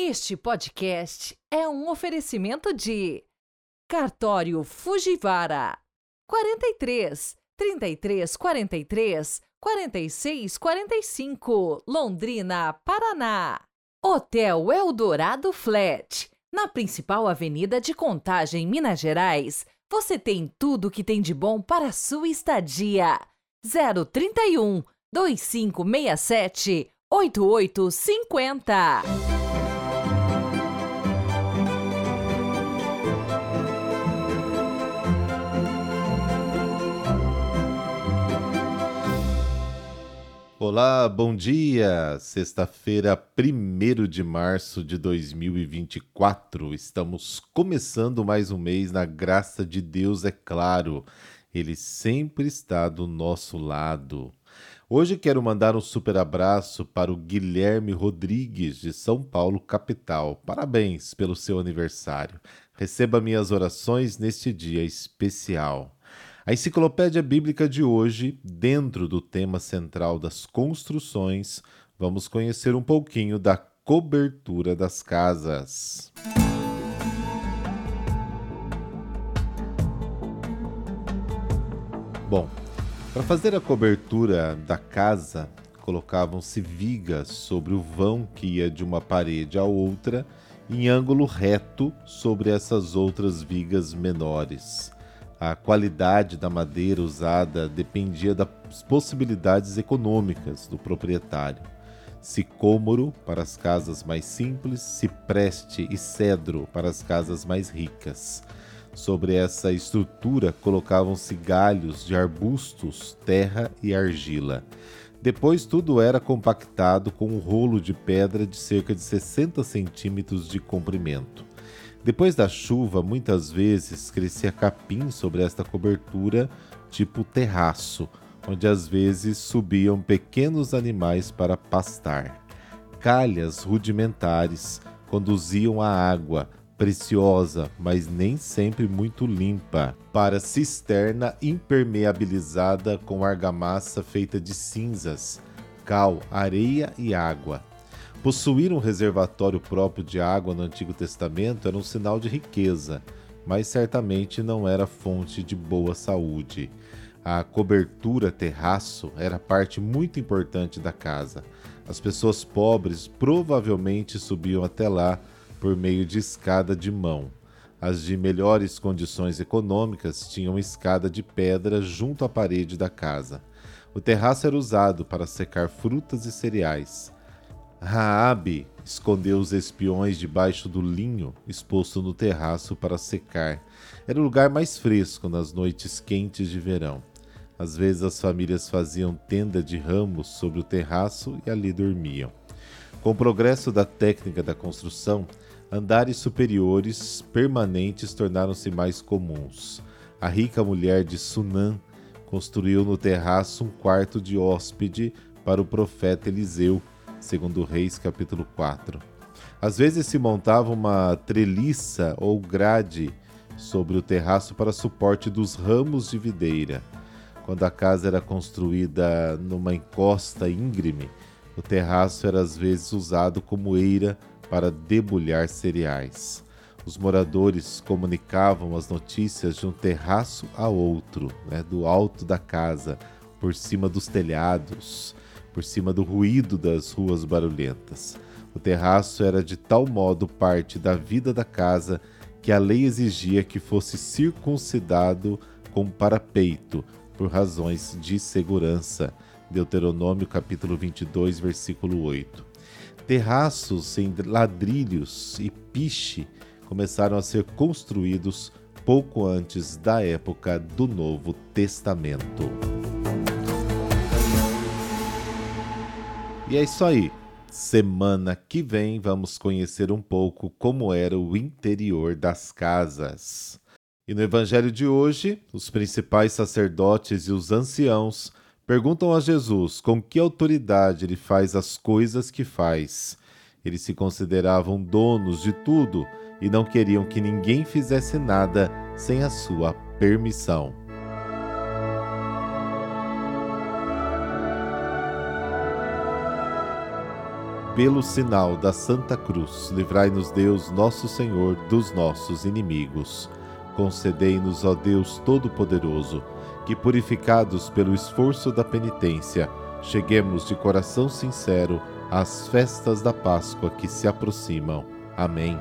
Este podcast é um oferecimento de Cartório Fujivara 43 33 43 46 45 Londrina, Paraná. Hotel Eldorado Flat, na principal avenida de Contagem, Minas Gerais. Você tem tudo que tem de bom para a sua estadia. 031 2567 8850. Olá, bom dia! Sexta-feira, 1 de março de 2024. Estamos começando mais um mês na graça de Deus, é claro. Ele sempre está do nosso lado. Hoje quero mandar um super abraço para o Guilherme Rodrigues, de São Paulo, capital. Parabéns pelo seu aniversário. Receba minhas orações neste dia especial. A enciclopédia bíblica de hoje, dentro do tema central das construções, vamos conhecer um pouquinho da cobertura das casas. Bom, para fazer a cobertura da casa, colocavam-se vigas sobre o vão que ia de uma parede à outra, em ângulo reto sobre essas outras vigas menores. A qualidade da madeira usada dependia das possibilidades econômicas do proprietário. Sicômoro para as casas mais simples, cipreste e cedro para as casas mais ricas. Sobre essa estrutura colocavam-se galhos de arbustos, terra e argila. Depois tudo era compactado com um rolo de pedra de cerca de 60 centímetros de comprimento. Depois da chuva, muitas vezes crescia capim sobre esta cobertura, tipo terraço, onde às vezes subiam pequenos animais para pastar. Calhas rudimentares conduziam a água, preciosa, mas nem sempre muito limpa, para cisterna impermeabilizada com argamassa feita de cinzas, cal, areia e água. Possuir um reservatório próprio de água no Antigo Testamento era um sinal de riqueza, mas certamente não era fonte de boa saúde. A cobertura terraço era parte muito importante da casa. As pessoas pobres provavelmente subiam até lá por meio de escada de mão. As de melhores condições econômicas tinham escada de pedra junto à parede da casa. O terraço era usado para secar frutas e cereais. Raabe escondeu os espiões debaixo do linho exposto no terraço para secar. Era o lugar mais fresco nas noites quentes de verão. Às vezes as famílias faziam tenda de ramos sobre o terraço e ali dormiam. Com o progresso da técnica da construção, andares superiores permanentes tornaram-se mais comuns. A rica mulher de Sunã construiu no terraço um quarto de hóspede para o profeta Eliseu segundo Reis capítulo 4. Às vezes se montava uma treliça ou grade sobre o terraço para suporte dos ramos de videira. Quando a casa era construída numa encosta íngreme, o terraço era às vezes usado como eira para debulhar cereais. Os moradores comunicavam as notícias de um terraço a outro, né, do alto da casa, por cima dos telhados, por cima do ruído das ruas barulhentas. O terraço era de tal modo parte da vida da casa que a lei exigia que fosse circuncidado com parapeito, por razões de segurança. Deuteronômio capítulo 22, versículo 8. Terraços em ladrilhos e piche começaram a ser construídos pouco antes da época do Novo Testamento. E é isso aí. Semana que vem vamos conhecer um pouco como era o interior das casas. E no evangelho de hoje, os principais sacerdotes e os anciãos perguntam a Jesus com que autoridade ele faz as coisas que faz. Eles se consideravam donos de tudo e não queriam que ninguém fizesse nada sem a sua permissão. Pelo sinal da Santa Cruz, livrai-nos Deus, nosso Senhor, dos nossos inimigos. Concedei-nos, ó Deus Todo-Poderoso, que, purificados pelo esforço da penitência, cheguemos de coração sincero às festas da Páscoa que se aproximam. Amém.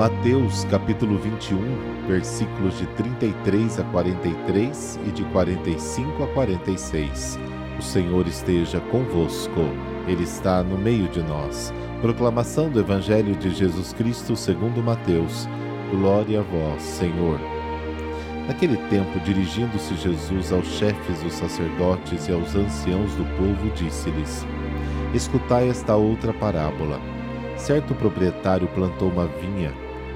Mateus capítulo 21, versículos de 33 a 43 e de 45 a 46. O Senhor esteja convosco, Ele está no meio de nós. Proclamação do Evangelho de Jesus Cristo segundo Mateus. Glória a vós, Senhor. Naquele tempo, dirigindo-se Jesus aos chefes dos sacerdotes e aos anciãos do povo, disse-lhes: Escutai esta outra parábola. Certo proprietário plantou uma vinha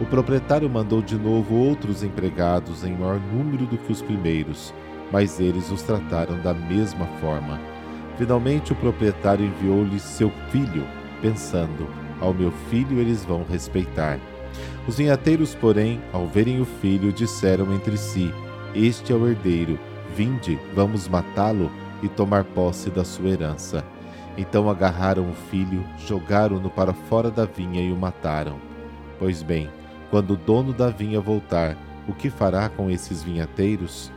O proprietário mandou de novo outros empregados em maior número do que os primeiros, mas eles os trataram da mesma forma. Finalmente, o proprietário enviou-lhes seu filho, pensando: Ao meu filho eles vão respeitar. Os vinhateiros, porém, ao verem o filho, disseram entre si: Este é o herdeiro, vinde, vamos matá-lo e tomar posse da sua herança. Então agarraram o filho, jogaram-no para fora da vinha e o mataram. Pois bem, quando o dono da vinha voltar, o que fará com esses vinhateiros?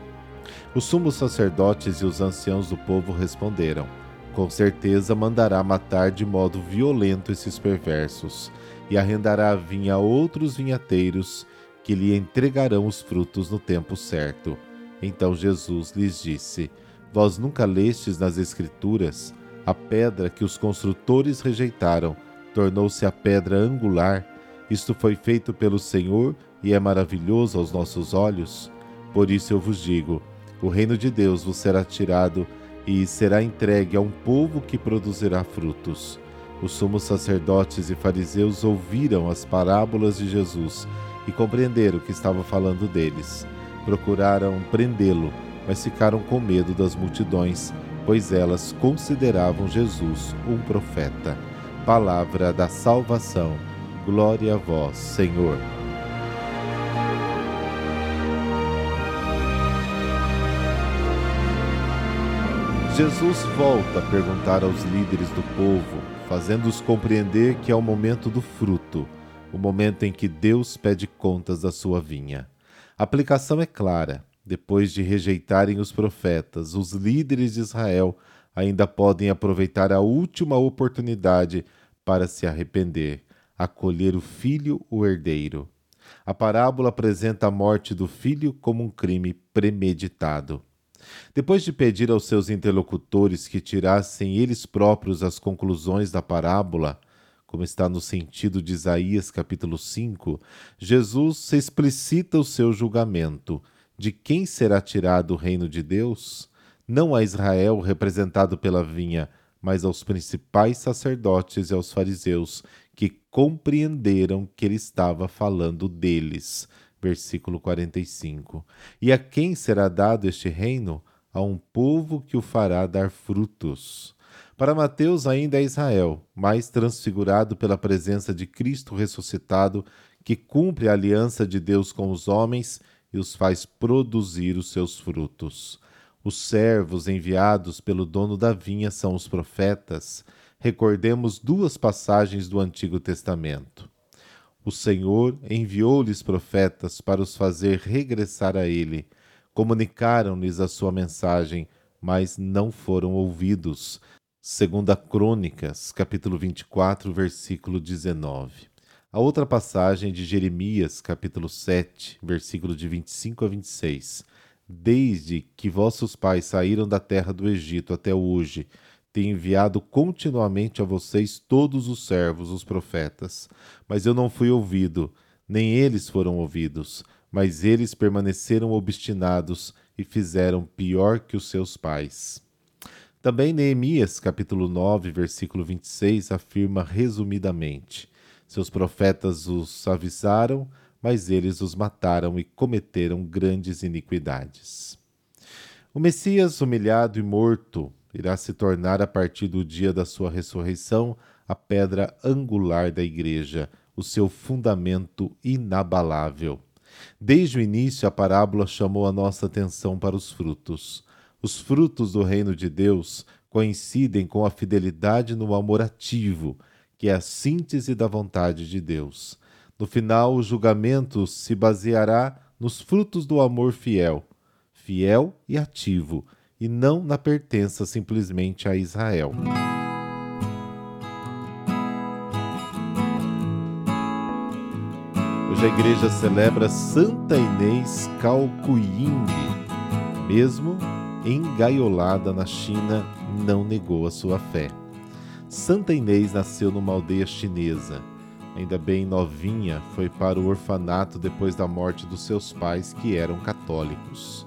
Os sumos sacerdotes e os anciãos do povo responderam: Com certeza mandará matar de modo violento esses perversos, e arrendará a vinha a outros vinhateiros, que lhe entregarão os frutos no tempo certo. Então Jesus lhes disse: Vós nunca lestes nas Escrituras a pedra que os construtores rejeitaram, tornou-se a pedra angular isto foi feito pelo Senhor e é maravilhoso aos nossos olhos. Por isso eu vos digo: o reino de Deus vos será tirado e será entregue a um povo que produzirá frutos. Os sumos sacerdotes e fariseus ouviram as parábolas de Jesus e compreenderam que estava falando deles. Procuraram prendê-lo, mas ficaram com medo das multidões, pois elas consideravam Jesus um profeta. Palavra da salvação. Glória a vós, Senhor. Jesus volta a perguntar aos líderes do povo, fazendo-os compreender que é o momento do fruto, o momento em que Deus pede contas da sua vinha. A aplicação é clara. Depois de rejeitarem os profetas, os líderes de Israel ainda podem aproveitar a última oportunidade para se arrepender acolher o filho, o herdeiro. A parábola apresenta a morte do filho como um crime premeditado. Depois de pedir aos seus interlocutores que tirassem eles próprios as conclusões da parábola, como está no sentido de Isaías capítulo 5, Jesus explicita o seu julgamento de quem será tirado o reino de Deus, não a Israel representado pela vinha, mas aos principais sacerdotes e aos fariseus, que compreenderam que ele estava falando deles. Versículo 45. E a quem será dado este reino? A um povo que o fará dar frutos. Para Mateus, ainda é Israel, mais transfigurado pela presença de Cristo ressuscitado, que cumpre a aliança de Deus com os homens e os faz produzir os seus frutos. Os servos enviados pelo dono da vinha são os profetas recordemos duas passagens do Antigo Testamento. O Senhor enviou-lhes profetas para os fazer regressar a Ele. Comunicaram-lhes a sua mensagem, mas não foram ouvidos. Segunda Crônicas, capítulo 24, versículo 19. A outra passagem de Jeremias, capítulo 7, versículo de 25 a 26. Desde que vossos pais saíram da terra do Egito até hoje, tem enviado continuamente a vocês todos os servos, os profetas. Mas eu não fui ouvido, nem eles foram ouvidos, mas eles permaneceram obstinados e fizeram pior que os seus pais. Também Neemias, capítulo 9, versículo 26, afirma resumidamente: Seus profetas os avisaram, mas eles os mataram e cometeram grandes iniquidades. O Messias, humilhado e morto, irá se tornar a partir do dia da sua ressurreição a pedra angular da igreja, o seu fundamento inabalável. Desde o início, a parábola chamou a nossa atenção para os frutos. Os frutos do reino de Deus coincidem com a fidelidade no amor ativo, que é a síntese da vontade de Deus. No final, o julgamento se baseará nos frutos do amor fiel, fiel e ativo, e não na pertença simplesmente a Israel. Hoje a igreja celebra Santa Inês Calcuying. Mesmo engaiolada na China, não negou a sua fé. Santa Inês nasceu numa aldeia chinesa. Ainda bem novinha, foi para o orfanato depois da morte dos seus pais, que eram católicos.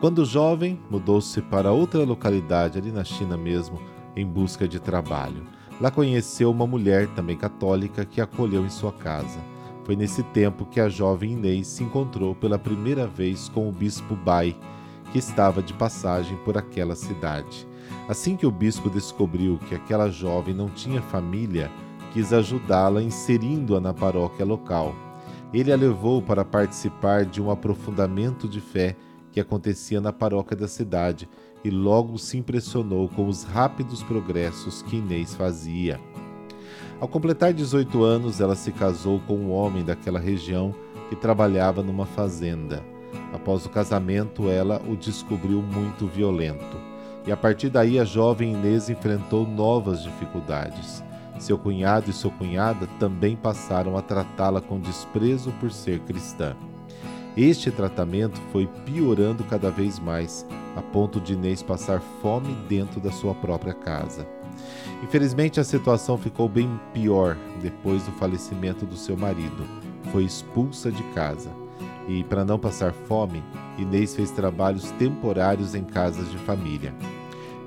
Quando jovem, mudou-se para outra localidade ali na China mesmo, em busca de trabalho. Lá conheceu uma mulher também católica que acolheu em sua casa. Foi nesse tempo que a jovem Inês se encontrou pela primeira vez com o bispo Bai, que estava de passagem por aquela cidade. Assim que o bispo descobriu que aquela jovem não tinha família, quis ajudá-la inserindo-a na paróquia local. Ele a levou para participar de um aprofundamento de fé que acontecia na paróquia da cidade e logo se impressionou com os rápidos progressos que Inês fazia. Ao completar 18 anos, ela se casou com um homem daquela região que trabalhava numa fazenda. Após o casamento, ela o descobriu muito violento. E a partir daí, a jovem Inês enfrentou novas dificuldades. Seu cunhado e sua cunhada também passaram a tratá-la com desprezo por ser cristã. Este tratamento foi piorando cada vez mais, a ponto de Inês passar fome dentro da sua própria casa. Infelizmente, a situação ficou bem pior depois do falecimento do seu marido. Foi expulsa de casa. E, para não passar fome, Inês fez trabalhos temporários em casas de família.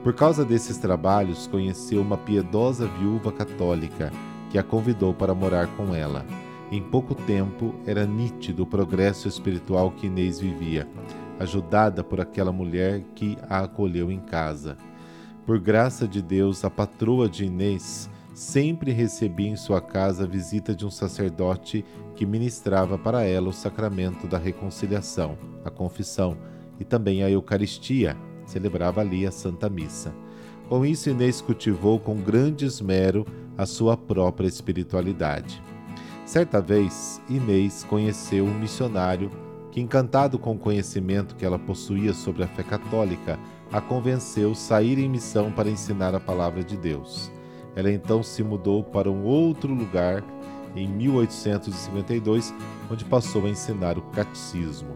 Por causa desses trabalhos, conheceu uma piedosa viúva católica que a convidou para morar com ela. Em pouco tempo, era nítido o progresso espiritual que Inês vivia, ajudada por aquela mulher que a acolheu em casa. Por graça de Deus, a patroa de Inês sempre recebia em sua casa a visita de um sacerdote que ministrava para ela o sacramento da reconciliação, a confissão e também a Eucaristia, celebrava ali a Santa Missa. Com isso, Inês cultivou com grande esmero a sua própria espiritualidade. Certa vez, Inês conheceu um missionário que, encantado com o conhecimento que ela possuía sobre a fé católica, a convenceu a sair em missão para ensinar a palavra de Deus. Ela então se mudou para um outro lugar em 1852, onde passou a ensinar o catecismo.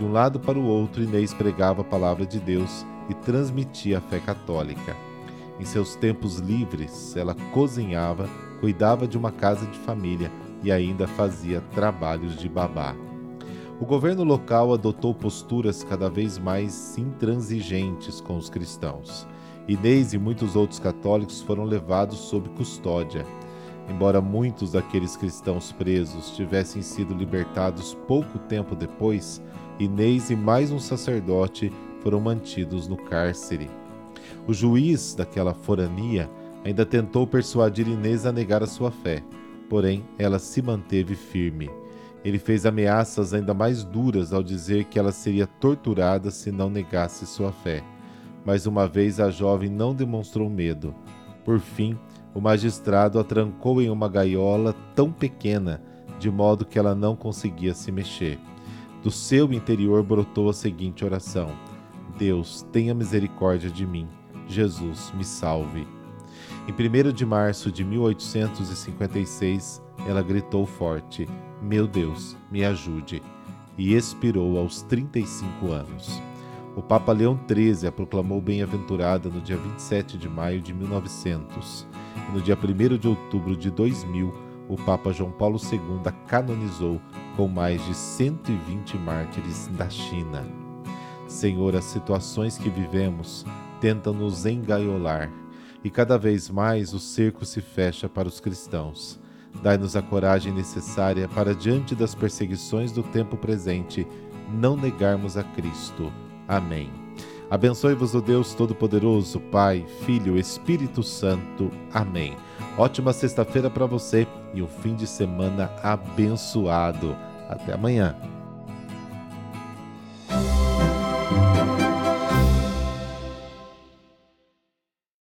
De um lado para o outro, Inês pregava a palavra de Deus e transmitia a fé católica. Em seus tempos livres, ela cozinhava, cuidava de uma casa de família e ainda fazia trabalhos de babá o governo local adotou posturas cada vez mais intransigentes com os cristãos. Inês e muitos outros católicos foram levados sob custódia. Embora muitos daqueles cristãos presos tivessem sido libertados pouco tempo depois, Inês e mais um sacerdote foram mantidos no cárcere. O juiz daquela forania ainda tentou persuadir Inês a negar a sua fé, porém ela se manteve firme. Ele fez ameaças ainda mais duras ao dizer que ela seria torturada se não negasse sua fé. Mas uma vez a jovem não demonstrou medo. Por fim, o magistrado a trancou em uma gaiola tão pequena, de modo que ela não conseguia se mexer. Do seu interior brotou a seguinte oração: Deus, tenha misericórdia de mim. Jesus, me salve. Em 1 de março de 1856, ela gritou forte: Meu Deus, me ajude! E expirou aos 35 anos. O Papa Leão XIII a proclamou bem-aventurada no dia 27 de maio de 1900. E no dia 1 de outubro de 2000, o Papa João Paulo II a canonizou com mais de 120 mártires da China. Senhor, as situações que vivemos tentam nos engaiolar. E cada vez mais o cerco se fecha para os cristãos. Dai-nos a coragem necessária para, diante das perseguições do tempo presente, não negarmos a Cristo. Amém. Abençoe-vos o Deus Todo-Poderoso, Pai, Filho, Espírito Santo. Amém. Ótima sexta-feira para você e um fim de semana abençoado. Até amanhã.